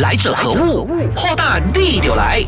来者何物？破蛋地就来。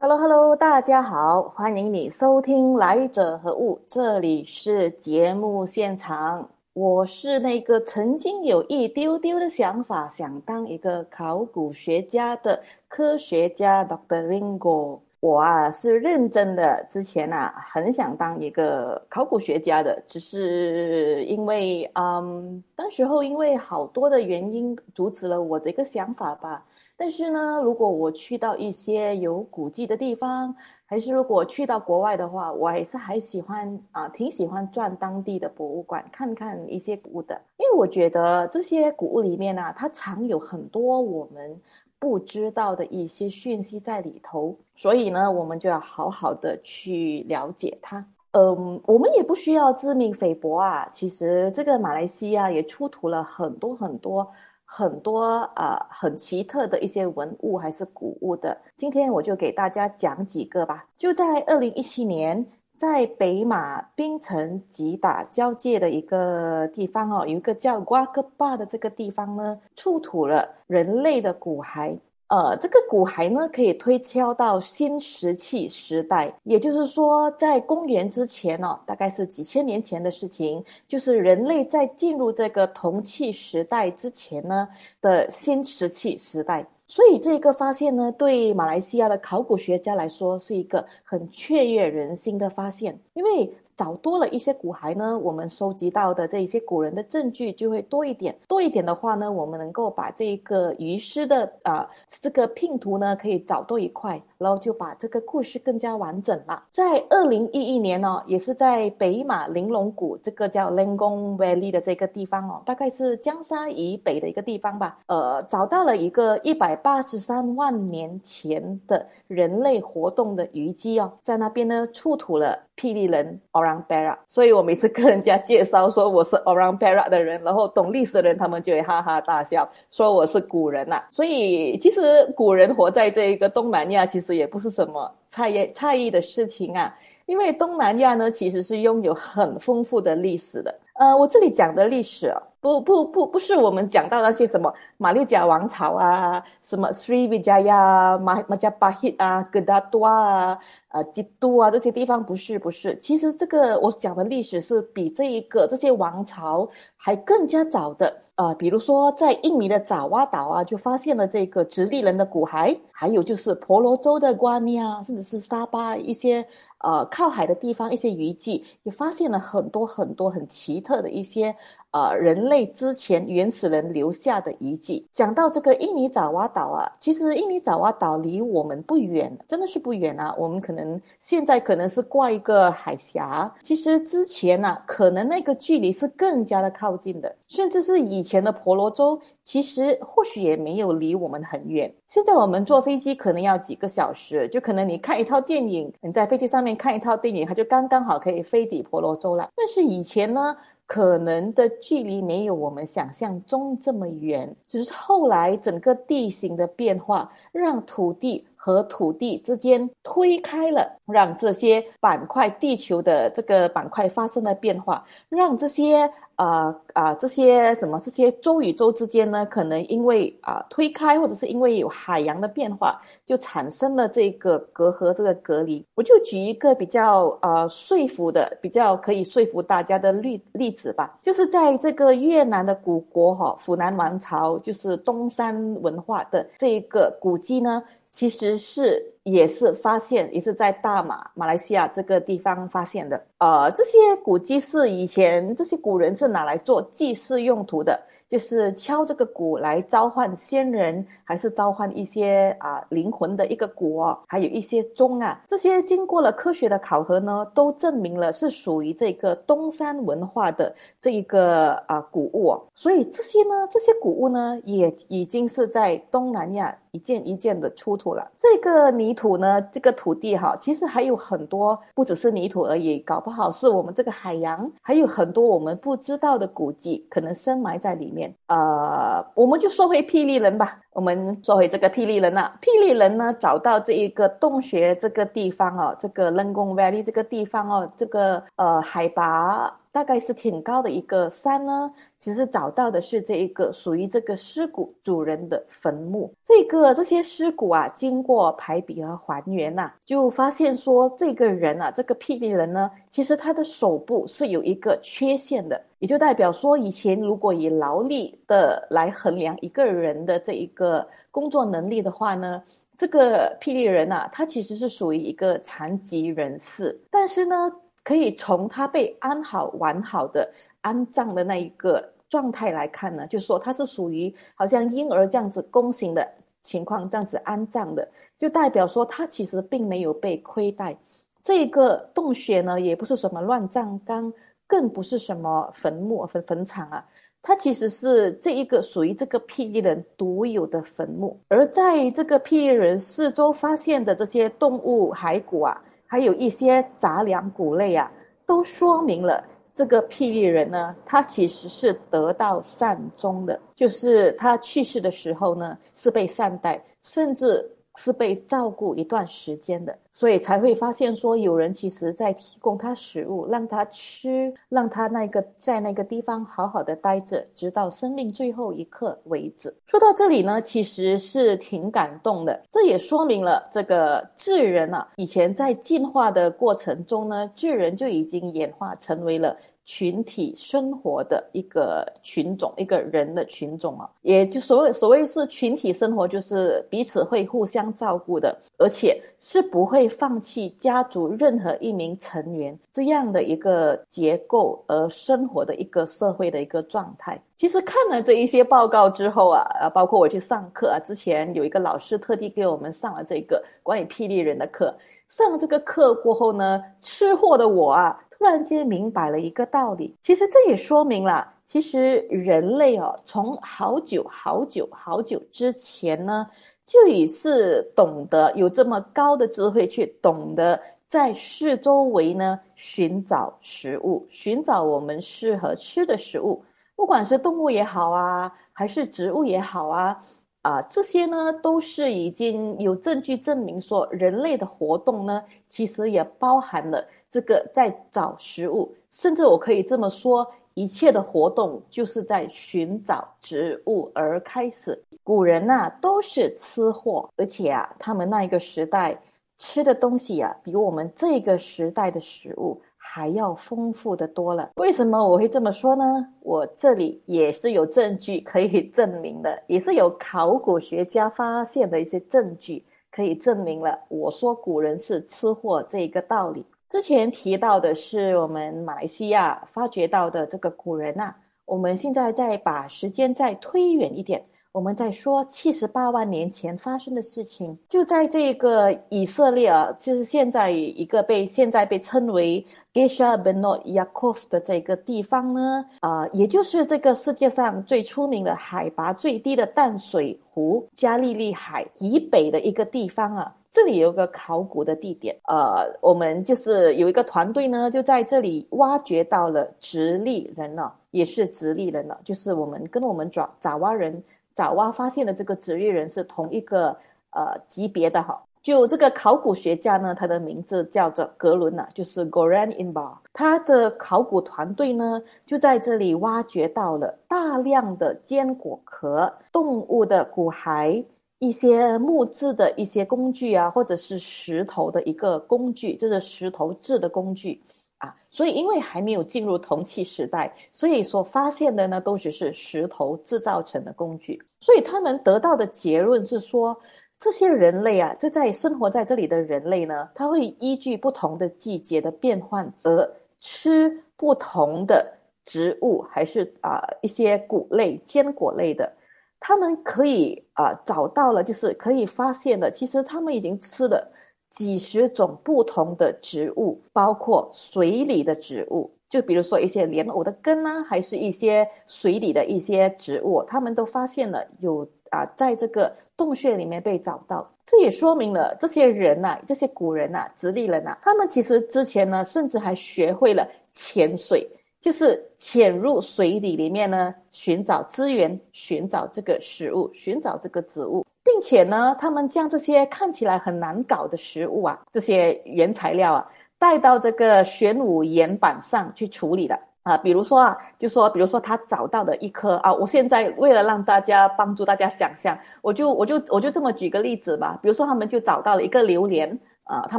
Hello Hello，大家好，欢迎你收听《来者何物》，这里是节目现场。我是那个曾经有一丢丢的想法，想当一个考古学家的科学家 Doctor Ringo。我啊是认真的，之前啊很想当一个考古学家的，只是因为嗯，当时候因为好多的原因阻止了我这个想法吧。但是呢，如果我去到一些有古迹的地方，还是如果去到国外的话，我还是还喜欢啊，挺喜欢转当地的博物馆看看一些古物的，因为我觉得这些古物里面呢，它藏有很多我们。不知道的一些讯息在里头，所以呢，我们就要好好的去了解它。嗯，我们也不需要自命菲薄啊。其实这个马来西亚也出土了很多很多很多啊很奇特的一些文物还是古物的。今天我就给大家讲几个吧。就在二零一七年。在北马槟城吉打交界的一个地方哦，有一个叫瓜格巴的这个地方呢，出土了人类的骨骸。呃，这个骨骸呢，可以推敲到新石器时代，也就是说，在公元之前哦，大概是几千年前的事情，就是人类在进入这个铜器时代之前呢的新石器时代。所以这个发现呢，对马来西亚的考古学家来说是一个很雀跃人心的发现，因为。找多了一些骨骸呢，我们收集到的这一些古人的证据就会多一点。多一点的话呢，我们能够把这个遗失的啊这个拼图呢，可以找多一块，然后就把这个故事更加完整了。在二零一一年呢，也是在北马玲珑谷这个叫 Lengong Valley 的这个地方哦，大概是江沙以北的一个地方吧。呃，找到了一个一百八十三万年前的人类活动的遗迹哦，在那边呢出土了。霹雳人 Orang Perak，所以我每次跟人家介绍说我是 Orang Perak 的人，然后懂历史的人，他们就会哈哈大笑，说我是古人呐。所以其实古人活在这个东南亚，其实也不是什么诧异诧异的事情啊。因为东南亚呢，其实是拥有很丰富的历史的。呃，我这里讲的历史啊，不不不，不是我们讲到那些什么马六甲王朝啊，什么 Sri Vijaya、马马加巴 hit 啊、格达多啊。呃，基督啊，这些地方不是不是，其实这个我讲的历史是比这一个这些王朝还更加早的。呃，比如说在印尼的爪哇岛啊，就发现了这个直立人的骨骸，还有就是婆罗洲的瓜尼啊，甚至是沙巴一些呃靠海的地方一些遗迹，也发现了很多很多很奇特的一些。呃，人类之前原始人留下的遗迹。讲到这个印尼爪哇岛啊，其实印尼爪哇岛离我们不远，真的是不远啊。我们可能现在可能是挂一个海峡，其实之前呢，可能那个距离是更加的靠近的，甚至是以前的婆罗洲，其实或许也没有离我们很远。现在我们坐飞机可能要几个小时，就可能你看一套电影，你在飞机上面看一套电影，它就刚刚好可以飞抵婆罗洲了。但是以前呢？可能的距离没有我们想象中这么远，只是后来整个地形的变化，让土地和土地之间推开了，让这些板块地球的这个板块发生了变化，让这些。啊啊，这些什么这些洲与洲之间呢？可能因为啊推开，或者是因为有海洋的变化，就产生了这个隔阂，这个隔离。我就举一个比较呃说服的、比较可以说服大家的例例子吧，就是在这个越南的古国哈，湖南王朝，就是中山文化的这个古迹呢。其实是也是发现，也是在大马马来西亚这个地方发现的。呃，这些古迹是以前这些古人是拿来做祭祀用途的。就是敲这个鼓来召唤仙人，还是召唤一些啊灵魂的一个鼓哦，还有一些钟啊，这些经过了科学的考核呢，都证明了是属于这个东山文化的这一个啊古物。所以这些呢，这些古物呢，也已经是在东南亚一件一件的出土了。这个泥土呢，这个土地哈，其实还有很多，不只是泥土而已，搞不好是我们这个海洋还有很多我们不知道的古迹，可能深埋在里面。呃，我们就说回霹雳人吧。我们说回这个霹雳人呐，霹雳人呢找到这一个洞穴这个地方哦，这个人工 Valley 这个地方哦，这个呃海拔大概是挺高的一个山呢，其实找到的是这一个属于这个尸骨主人的坟墓。这个这些尸骨啊，经过排比和还原呐，就发现说这个人啊，这个霹雳人呢，其实他的手部是有一个缺陷的，也就代表说以前如果以劳力的来衡量一个人的这一个工作能力的话呢。这个霹雳人呐，他其实是属于一个残疾人士，但是呢，可以从他被安好完好的安葬的那一个状态来看呢，就是说他是属于好像婴儿这样子弓形的情况这样子安葬的，就代表说他其实并没有被亏待。这个洞穴呢，也不是什么乱葬岗，更不是什么坟墓坟坟场啊。它其实是这一个属于这个霹雳人独有的坟墓，而在这个霹雳人四周发现的这些动物骸骨啊，还有一些杂粮谷类啊，都说明了这个霹雳人呢，他其实是得到善终的，就是他去世的时候呢是被善待，甚至。是被照顾一段时间的，所以才会发现说有人其实在提供他食物，让他吃，让他那个在那个地方好好的待着，直到生命最后一刻为止。说到这里呢，其实是挺感动的，这也说明了这个智人啊，以前在进化的过程中呢，智人就已经演化成为了。群体生活的一个群种，一个人的群种啊，也就所谓所谓是群体生活，就是彼此会互相照顾的，而且是不会放弃家族任何一名成员这样的一个结构而生活的一个社会的一个状态。其实看了这一些报告之后啊，啊，包括我去上课啊，之前有一个老师特地给我们上了这个关于霹雳人的课，上这个课过后呢，吃货的我啊。突然间明白了一个道理，其实这也说明了，其实人类哦，从好久好久好久之前呢，就已是懂得有这么高的智慧，去懂得在四周围呢寻找食物，寻找我们适合吃的食物，不管是动物也好啊，还是植物也好啊。啊，这些呢都是已经有证据证明说，人类的活动呢，其实也包含了这个在找食物，甚至我可以这么说，一切的活动就是在寻找植物而开始。古人呐都是吃货，而且啊，他们那一个时代吃的东西啊，比我们这个时代的食物。还要丰富的多了。为什么我会这么说呢？我这里也是有证据可以证明的，也是有考古学家发现的一些证据可以证明了我说古人是吃货这一个道理。之前提到的是我们马来西亚发掘到的这个古人呐，我们现在再把时间再推远一点。我们在说七十八万年前发生的事情，就在这个以色列啊，就是现在一个被现在被称为 Gesha Benot Yaakov 的这个地方呢，啊，也就是这个世界上最出名的海拔最低的淡水湖加利利海以北的一个地方啊，这里有个考古的地点，呃，我们就是有一个团队呢，就在这里挖掘到了直立人呢，也是直立人呢，就是我们跟我们爪爪哇人。爪哇发现的这个直立人是同一个呃级别的哈，就这个考古学家呢，他的名字叫做格伦呐，就是 Goran Inbar，他的考古团队呢就在这里挖掘到了大量的坚果壳、动物的骨骸、一些木质的一些工具啊，或者是石头的一个工具，就是石头制的工具。啊，所以因为还没有进入铜器时代，所以所发现的呢都只是石头制造成的工具。所以他们得到的结论是说，这些人类啊，这在生活在这里的人类呢，他会依据不同的季节的变换而吃不同的植物，还是啊一些谷类、坚果类的。他们可以啊找到了，就是可以发现的，其实他们已经吃了。几十种不同的植物，包括水里的植物，就比如说一些莲藕的根啊，还是一些水里的一些植物，他们都发现了有啊，在这个洞穴里面被找到。这也说明了这些人呐，这些古人呐，直立人呐，他们其实之前呢，甚至还学会了潜水，就是潜入水底里面呢，寻找资源，寻找这个食物，寻找这个植物。并且呢，他们将这些看起来很难搞的食物啊，这些原材料啊，带到这个玄武岩板上去处理了。啊，比如说啊，就说，比如说他找到的一颗啊，我现在为了让大家帮助大家想象，我就我就我就这么举个例子吧。比如说他们就找到了一个榴莲啊，他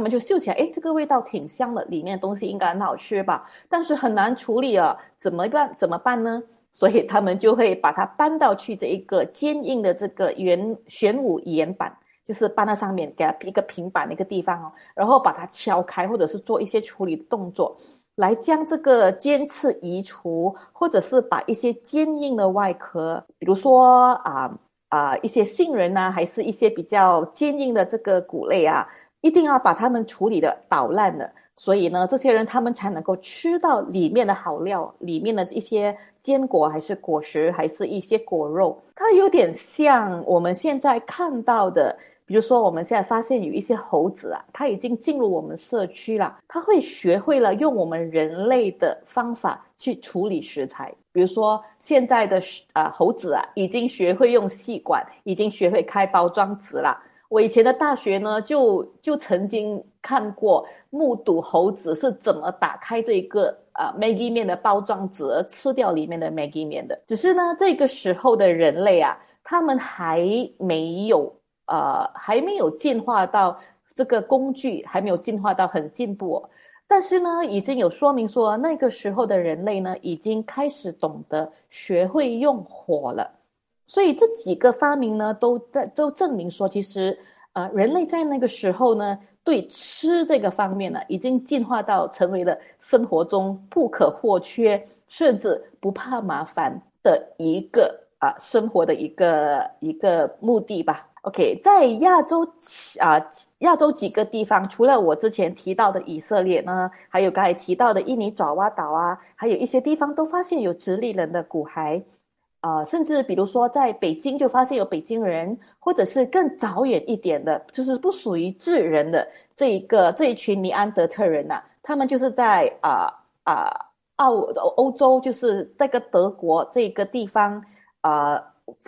们就嗅起来，哎，这个味道挺香的，里面的东西应该很好吃吧？但是很难处理啊，怎么办？怎么办呢？所以他们就会把它搬到去这一个坚硬的这个圆玄武岩板，就是搬到上面，给它一个平板的一个地方哦，然后把它敲开，或者是做一些处理的动作。来将这个尖刺移除，或者是把一些坚硬的外壳，比如说啊啊一些杏仁呐，还是一些比较坚硬的这个谷类啊，一定要把它们处理的捣烂了。所以呢，这些人他们才能够吃到里面的好料，里面的一些坚果，还是果实，还是一些果肉，它有点像我们现在看到的。比如说，我们现在发现有一些猴子啊，它已经进入我们社区了，它会学会了用我们人类的方法去处理食材。比如说，现在的啊猴子啊，已经学会用细管，已经学会开包装纸了。我以前的大学呢，就就曾经看过、目睹猴子是怎么打开这一个啊 Maggie 面的包装纸，吃掉里面的 Maggie 面的。只是呢，这个时候的人类啊，他们还没有。呃，还没有进化到这个工具，还没有进化到很进步，但是呢，已经有说明说那个时候的人类呢，已经开始懂得学会用火了。所以这几个发明呢，都在都证明说，其实呃，人类在那个时候呢，对吃这个方面呢，已经进化到成为了生活中不可或缺，甚至不怕麻烦的一个啊生活的一个一个目的吧。OK，在亚洲啊，亚洲几个地方，除了我之前提到的以色列呢，还有刚才提到的印尼爪哇岛啊，还有一些地方都发现有直立人的骨骸，啊，甚至比如说在北京就发现有北京人，或者是更早远一点的，就是不属于智人的这一个这一群尼安德特人呐，他们就是在啊啊澳欧洲，就是这个德国这个地方啊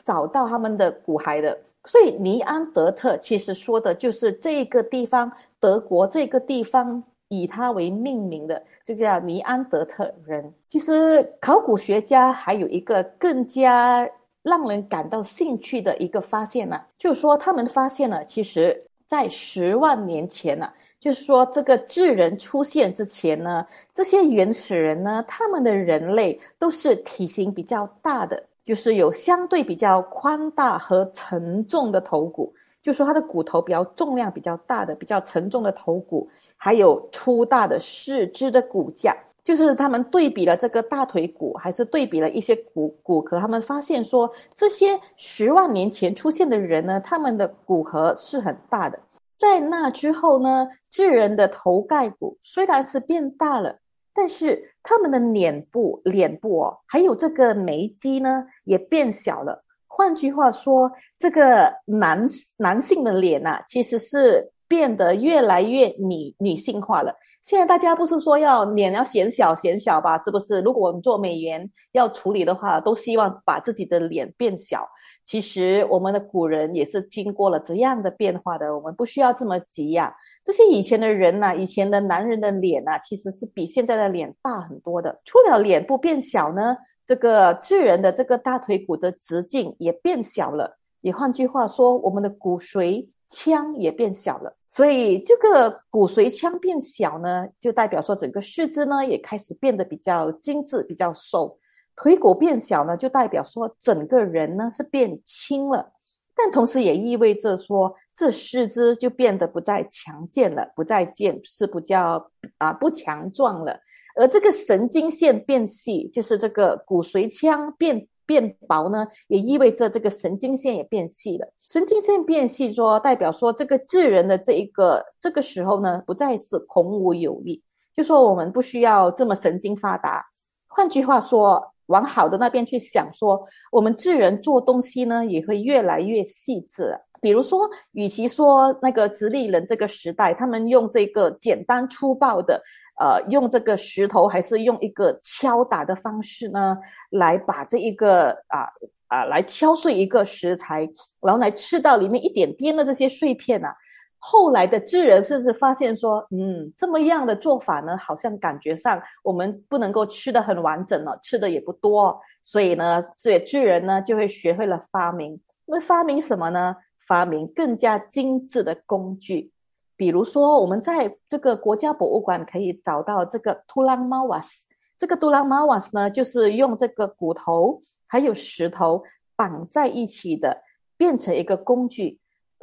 找到他们的骨骸的。所以尼安德特其实说的就是这个地方，德国这个地方以他为命名的，就叫尼安德特人。其实考古学家还有一个更加让人感到兴趣的一个发现呢，就是说他们发现了，其实在十万年前呢，就是说这个智人出现之前呢，这些原始人呢，他们的人类都是体型比较大的。就是有相对比较宽大和沉重的头骨，就说它的骨头比较重量比较大的、比较沉重的头骨，还有粗大的四肢的骨架。就是他们对比了这个大腿骨，还是对比了一些骨骨骼，他们发现说，这些十万年前出现的人呢，他们的骨骼是很大的。在那之后呢，智人的头盖骨虽然是变大了。但是他们的脸部、脸部哦，还有这个眉肌呢，也变小了。换句话说，这个男男性的脸呐，其实是变得越来越女女性化了。现在大家不是说要脸要显小显小吧？是不是？如果我们做美颜要处理的话，都希望把自己的脸变小。其实我们的古人也是经过了这样的变化的，我们不需要这么急呀。这些以前的人呐，以前的男人的脸呐，其实是比现在的脸大很多的。除了脸部变小呢，这个巨人的这个大腿骨的直径也变小了。也换句话说，我们的骨髓腔也变小了。所以这个骨髓腔变小呢，就代表说整个四肢呢也开始变得比较精致、比较瘦。腿骨变小呢，就代表说整个人呢是变轻了，但同时也意味着说这四肢就变得不再强健了，不再健是不叫啊不强壮了。而这个神经线变细，就是这个骨髓腔变变薄呢，也意味着这个神经线也变细了。神经线变细，说代表说这个智人的这一个这个时候呢，不再是孔武有力，就说我们不需要这么神经发达。换句话说。往好的那边去想，说我们智人做东西呢，也会越来越细致。比如说，与其说那个直立人这个时代，他们用这个简单粗暴的，呃，用这个石头，还是用一个敲打的方式呢，来把这一个啊啊来敲碎一个食材，然后来吃到里面一点点的这些碎片啊。后来的智人甚至发现说，嗯，这么样的做法呢，好像感觉上我们不能够吃的很完整了，吃的也不多，所以呢，这智人呢就会学会了发明。那发明什么呢？发明更加精致的工具。比如说，我们在这个国家博物馆可以找到这个图朗马瓦斯。这个图朗马瓦斯呢，就是用这个骨头还有石头绑在一起的，变成一个工具。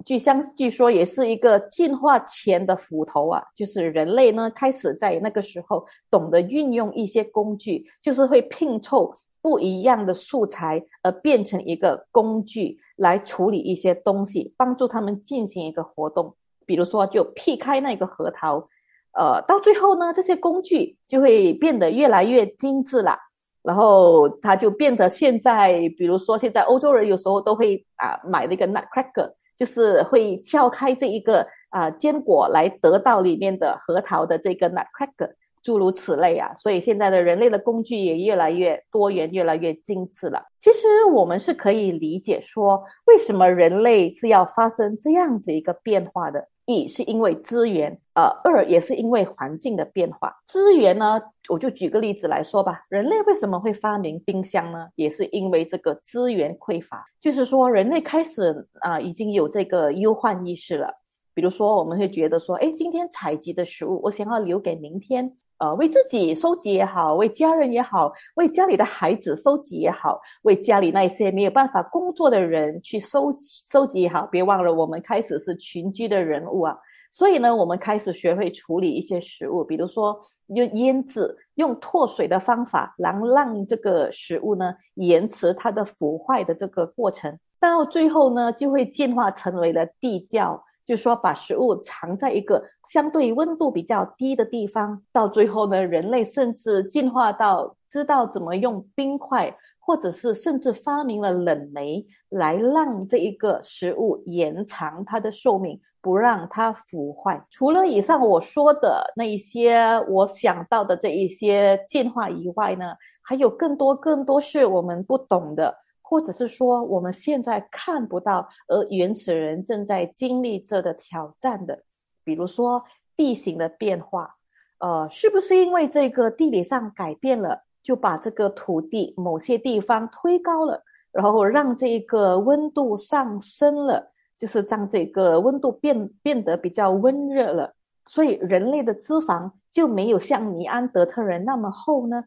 据相据说，也是一个进化前的斧头啊。就是人类呢，开始在那个时候懂得运用一些工具，就是会拼凑不一样的素材，而变成一个工具来处理一些东西，帮助他们进行一个活动。比如说，就劈开那个核桃，呃，到最后呢，这些工具就会变得越来越精致了。然后它就变得现在，比如说现在欧洲人有时候都会啊买那个 nutcracker，就是会撬开这一个啊坚果来得到里面的核桃的这个 nutcracker，诸如此类啊。所以现在的人类的工具也越来越多元，越来越精致了。其实我们是可以理解说，为什么人类是要发生这样子一个变化的。一是因为资源，呃，二也是因为环境的变化。资源呢，我就举个例子来说吧。人类为什么会发明冰箱呢？也是因为这个资源匮乏，就是说人类开始啊，已经有这个忧患意识了。比如说，我们会觉得说，哎，今天采集的食物，我想要留给明天，呃，为自己收集也好，为家人也好，为家里的孩子收集也好，为家里那些没有办法工作的人去收集收集也好。别忘了，我们开始是群居的人物啊，所以呢，我们开始学会处理一些食物，比如说用腌制、用脱水的方法，然后让这个食物呢延迟它的腐坏的这个过程，到最后呢，就会进化成为了地窖。就是说把食物藏在一个相对温度比较低的地方，到最后呢，人类甚至进化到知道怎么用冰块，或者是甚至发明了冷媒，来让这一个食物延长它的寿命，不让它腐坏。除了以上我说的那一些我想到的这一些进化以外呢，还有更多更多是我们不懂的。或者是说我们现在看不到，而原始人正在经历着的挑战的，比如说地形的变化，呃，是不是因为这个地理上改变了，就把这个土地某些地方推高了，然后让这个温度上升了，就是让这个温度变变得比较温热了，所以人类的脂肪就没有像尼安德特人那么厚呢？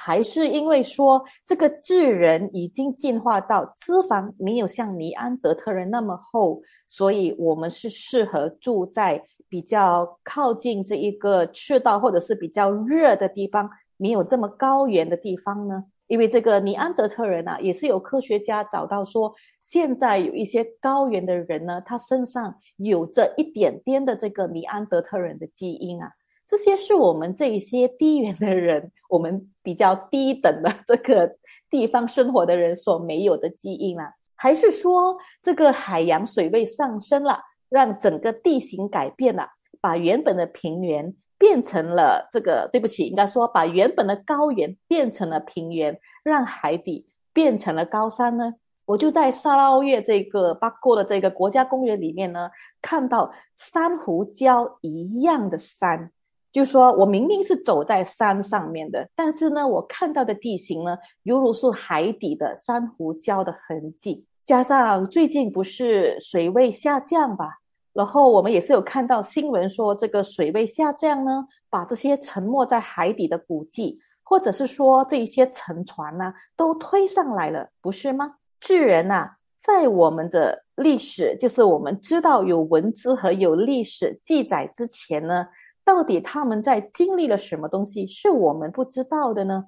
还是因为说这个智人已经进化到脂肪没有像尼安德特人那么厚，所以我们是适合住在比较靠近这一个赤道或者是比较热的地方，没有这么高原的地方呢？因为这个尼安德特人啊，也是有科学家找到说，现在有一些高原的人呢，他身上有着一点点的这个尼安德特人的基因啊。这些是我们这一些低原的人，我们比较低等的这个地方生活的人所没有的基因啊？还是说这个海洋水位上升了，让整个地形改变了，把原本的平原变成了这个？对不起，应该说把原本的高原变成了平原，让海底变成了高山呢？我就在沙捞越这个巴哥的这个国家公园里面呢，看到珊瑚礁一样的山。就说我明明是走在山上面的，但是呢，我看到的地形呢，犹如是海底的珊瑚礁的痕迹。加上最近不是水位下降吧，然后我们也是有看到新闻说，这个水位下降呢，把这些沉没在海底的古迹，或者是说这些沉船呢，都推上来了，不是吗？智人呐，在我们的历史，就是我们知道有文字和有历史记载之前呢。到底他们在经历了什么东西是我们不知道的呢？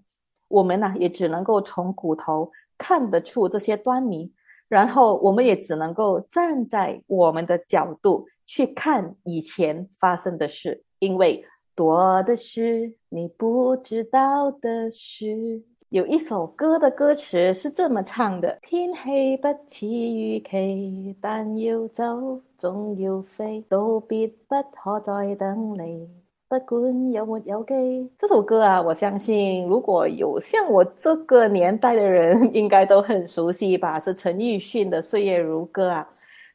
我们呢也只能够从骨头看得出这些端倪，然后我们也只能够站在我们的角度去看以前发生的事，因为多的是你不知道的事。有一首歌的歌词是这么唱的：天气不似预期，但要走总要飞，道别不可再等你，不管有没有机。这首歌啊，我相信如果有像我这个年代的人，应该都很熟悉吧？是陈奕迅的《岁月如歌》啊。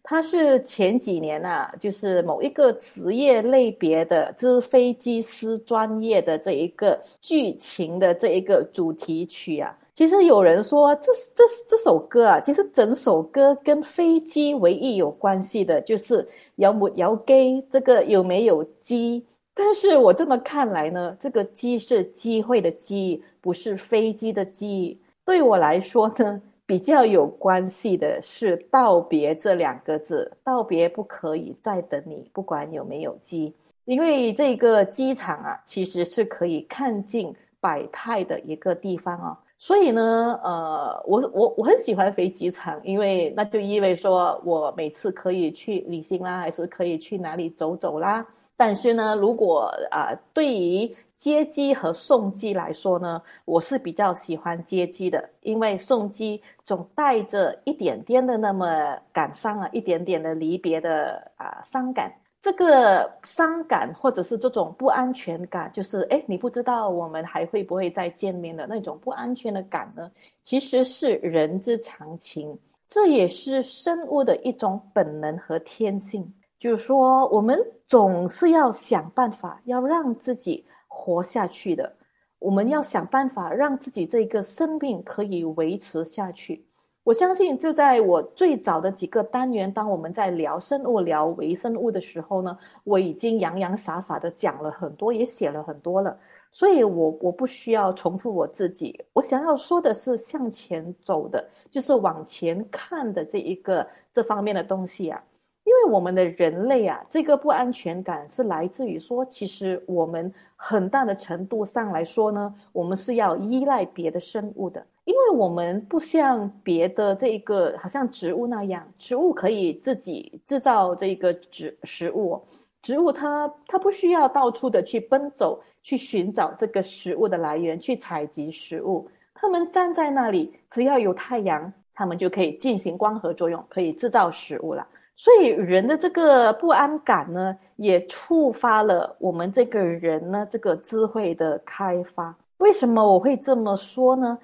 它是前几年啊，就是某一个职业类别的，就是飞机师专业的这一个剧情的这一个主题曲啊。其实有人说，这这这首歌啊，其实整首歌跟飞机唯一有关系的就是有没有机，这个有没有机。但是我这么看来呢，这个机是机会的机，不是飞机的机。对我来说呢，比较有关系的是道别这两个字，道别不可以再等你，不管有没有机，因为这个机场啊，其实是可以看尽百态的一个地方哦。所以呢，呃，我我我很喜欢飞机场，因为那就意味说我每次可以去旅行啦，还是可以去哪里走走啦。但是呢，如果啊，对于接机和送机来说呢，我是比较喜欢接机的，因为送机总带着一点点的那么感伤啊，一点点的离别的啊伤感。这个伤感或者是这种不安全感，就是哎，你不知道我们还会不会再见面的那种不安全的感呢？其实是人之常情，这也是生物的一种本能和天性。就是说，我们总是要想办法要让自己活下去的，我们要想办法让自己这个生命可以维持下去。我相信，就在我最早的几个单元，当我们在聊生物、聊微生物的时候呢，我已经洋洋洒洒的讲了很多，也写了很多了。所以，我我不需要重复我自己。我想要说的是向前走的，就是往前看的这一个这方面的东西啊。因为我们的人类啊，这个不安全感是来自于说，其实我们很大的程度上来说呢，我们是要依赖别的生物的。因为我们不像别的这一个，好像植物那样，植物可以自己制造这个植食物，植物它它不需要到处的去奔走，去寻找这个食物的来源，去采集食物。它们站在那里，只要有太阳，它们就可以进行光合作用，可以制造食物了。所以人的这个不安感呢，也触发了我们这个人呢这个智慧的开发。为什么我会这么说呢？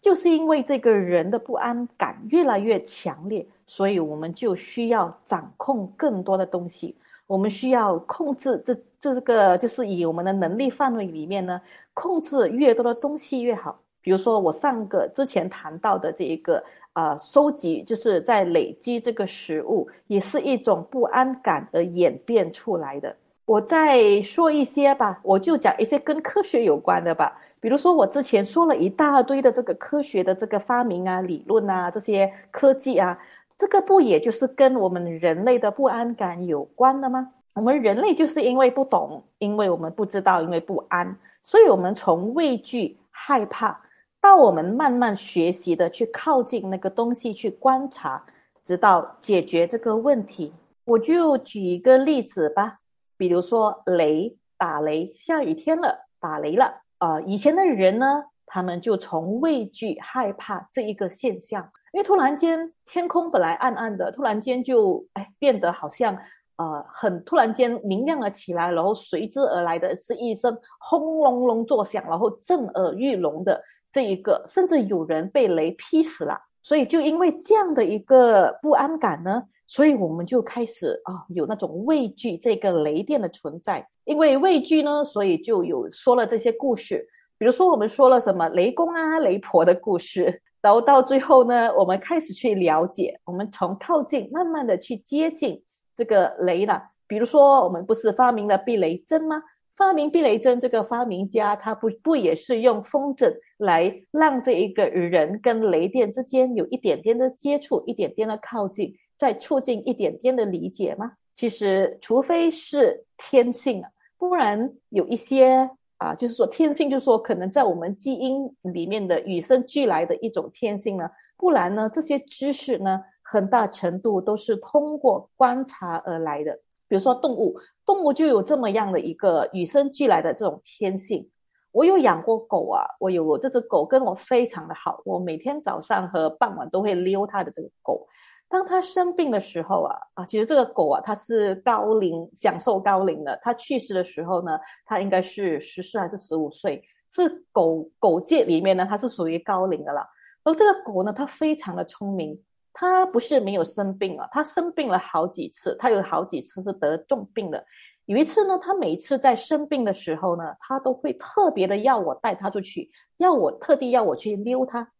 就是因为这个人的不安感越来越强烈，所以我们就需要掌控更多的东西。我们需要控制这这个，就是以我们的能力范围里面呢，控制越多的东西越好。比如说我上个之前谈到的这一个。啊，收集就是在累积这个食物，也是一种不安感而演变出来的。我再说一些吧，我就讲一些跟科学有关的吧。比如说，我之前说了一大堆的这个科学的这个发明啊、理论啊、这些科技啊，这个不也就是跟我们人类的不安感有关的吗？我们人类就是因为不懂，因为我们不知道，因为不安，所以我们从畏惧、害怕。到我们慢慢学习的去靠近那个东西去观察，直到解决这个问题。我就举一个例子吧，比如说雷打雷，下雨天了打雷了啊。以前的人呢，他们就从畏惧害怕这一个现象，因为突然间天空本来暗暗的，突然间就哎变得好像呃很突然间明亮了起来，然后随之而来的是一声轰隆隆作响，然后震耳欲聋的。这一个，甚至有人被雷劈死了，所以就因为这样的一个不安感呢，所以我们就开始啊有那种畏惧这个雷电的存在。因为畏惧呢，所以就有说了这些故事，比如说我们说了什么雷公啊、雷婆的故事，然后到最后呢，我们开始去了解，我们从靠近慢慢的去接近这个雷了。比如说，我们不是发明了避雷针吗？发明避雷针这个发明家，他不不也是用风筝来让这一个人跟雷电之间有一点点的接触，一点点的靠近，再促进一点点的理解吗？其实，除非是天性啊，不然有一些啊，就是说天性，就是说可能在我们基因里面的与生俱来的一种天性呢，不然呢，这些知识呢，很大程度都是通过观察而来的。比如说动物，动物就有这么样的一个与生俱来的这种天性。我有养过狗啊，我有我这只狗跟我非常的好，我每天早上和傍晚都会溜它的这个狗。当它生病的时候啊啊，其实这个狗啊，它是高龄享受高龄的。它去世的时候呢，它应该是十四还是十五岁，是狗狗界里面呢，它是属于高龄的了。而这个狗呢，它非常的聪明。他不是没有生病啊，他生病了好几次，他有好几次是得重病的。有一次呢，他每次在生病的时候呢，他都会特别的要我带他出去，要我特地要我去溜他，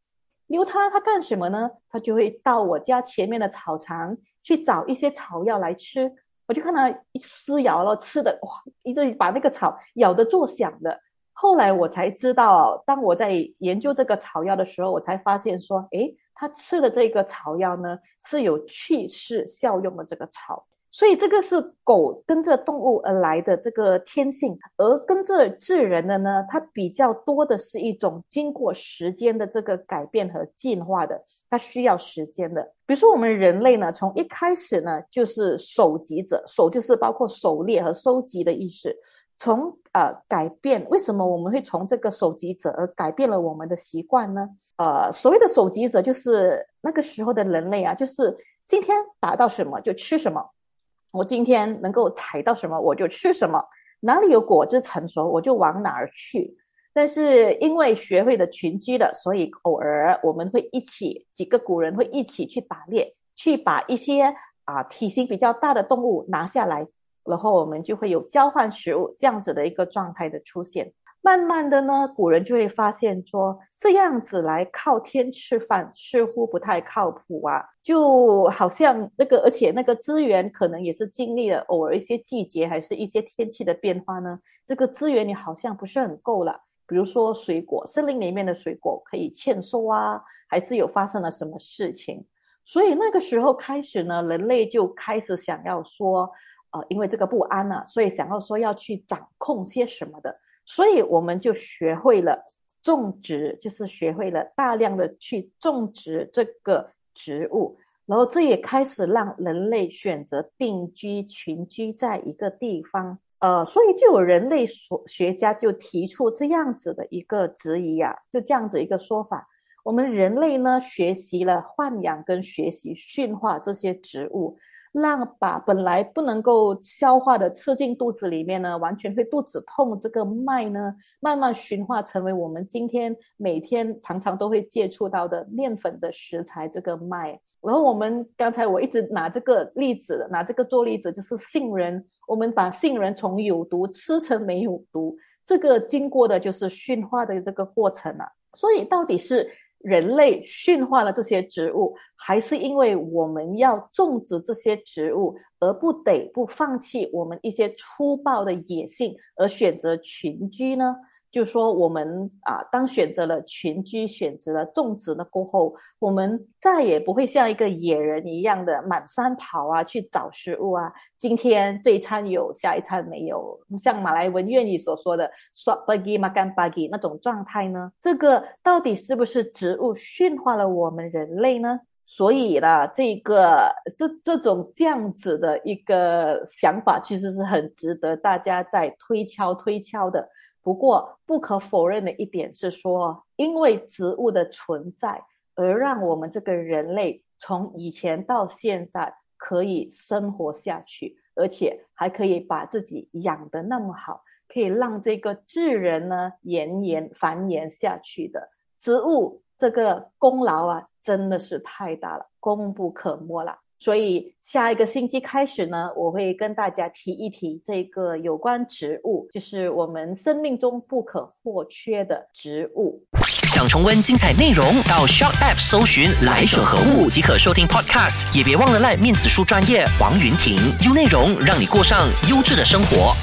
溜他，他干什么呢？他就会到我家前面的草场去找一些草药来吃。我就看他一撕咬了，吃的哇，一直把那个草咬得作响的。后来我才知道，当我在研究这个草药的时候，我才发现说，诶，他吃的这个草药呢，是有去湿效用的这个草。所以这个是狗跟着动物而来的这个天性，而跟着智人的呢，它比较多的是一种经过时间的这个改变和进化的，它需要时间的。比如说我们人类呢，从一开始呢就是守集者，守就是包括狩猎和收集的意思。从呃改变，为什么我们会从这个守集者而改变了我们的习惯呢？呃，所谓的守集者就是那个时候的人类啊，就是今天打到什么就吃什么。我今天能够采到什么，我就吃什么。哪里有果子成熟，我就往哪儿去。但是因为学会了群居的，所以偶尔我们会一起，几个古人会一起去打猎，去把一些啊体型比较大的动物拿下来，然后我们就会有交换食物这样子的一个状态的出现。慢慢的呢，古人就会发现说，这样子来靠天吃饭似乎不太靠谱啊，就好像那个，而且那个资源可能也是经历了偶尔一些季节，还是一些天气的变化呢，这个资源你好像不是很够了。比如说水果，森林里面的水果可以欠收啊，还是有发生了什么事情？所以那个时候开始呢，人类就开始想要说，呃，因为这个不安呢，所以想要说要去掌控些什么的。所以我们就学会了种植，就是学会了大量的去种植这个植物，然后这也开始让人类选择定居群居在一个地方。呃，所以就有人类所学家就提出这样子的一个质疑啊，就这样子一个说法：我们人类呢，学习了豢养跟学习驯化这些植物。让把本来不能够消化的吃进肚子里面呢，完全会肚子痛。这个麦呢，慢慢驯化成为我们今天每天常常都会接触到的面粉的食材。这个麦，然后我们刚才我一直拿这个例子，拿这个做例子，就是杏仁。我们把杏仁从有毒吃成没有毒，这个经过的就是驯化的这个过程啊。所以到底是？人类驯化了这些植物，还是因为我们要种植这些植物，而不得不放弃我们一些粗暴的野性，而选择群居呢？就说我们啊，当选择了群居，选择了种植了过后，我们再也不会像一个野人一样的满山跑啊，去找食物啊。今天这一餐有，下一餐没有，像马来文谚语所说的“ s b a g i makan bagi” 那种状态呢？这个到底是不是植物驯化了我们人类呢？所以呢，这个这这种这样子的一个想法，其实是很值得大家在推敲推敲的。不过，不可否认的一点是说，因为植物的存在，而让我们这个人类从以前到现在可以生活下去，而且还可以把自己养得那么好，可以让这个智人呢延延繁衍下去的植物，这个功劳啊，真的是太大了，功不可没了。所以下一个星期开始呢，我会跟大家提一提这个有关植物，就是我们生命中不可或缺的植物。想重温精彩内容，到 Shop App 搜寻“来者何物”即可收听 Podcast，也别忘了赖面子书专业王云婷，用内容让你过上优质的生活。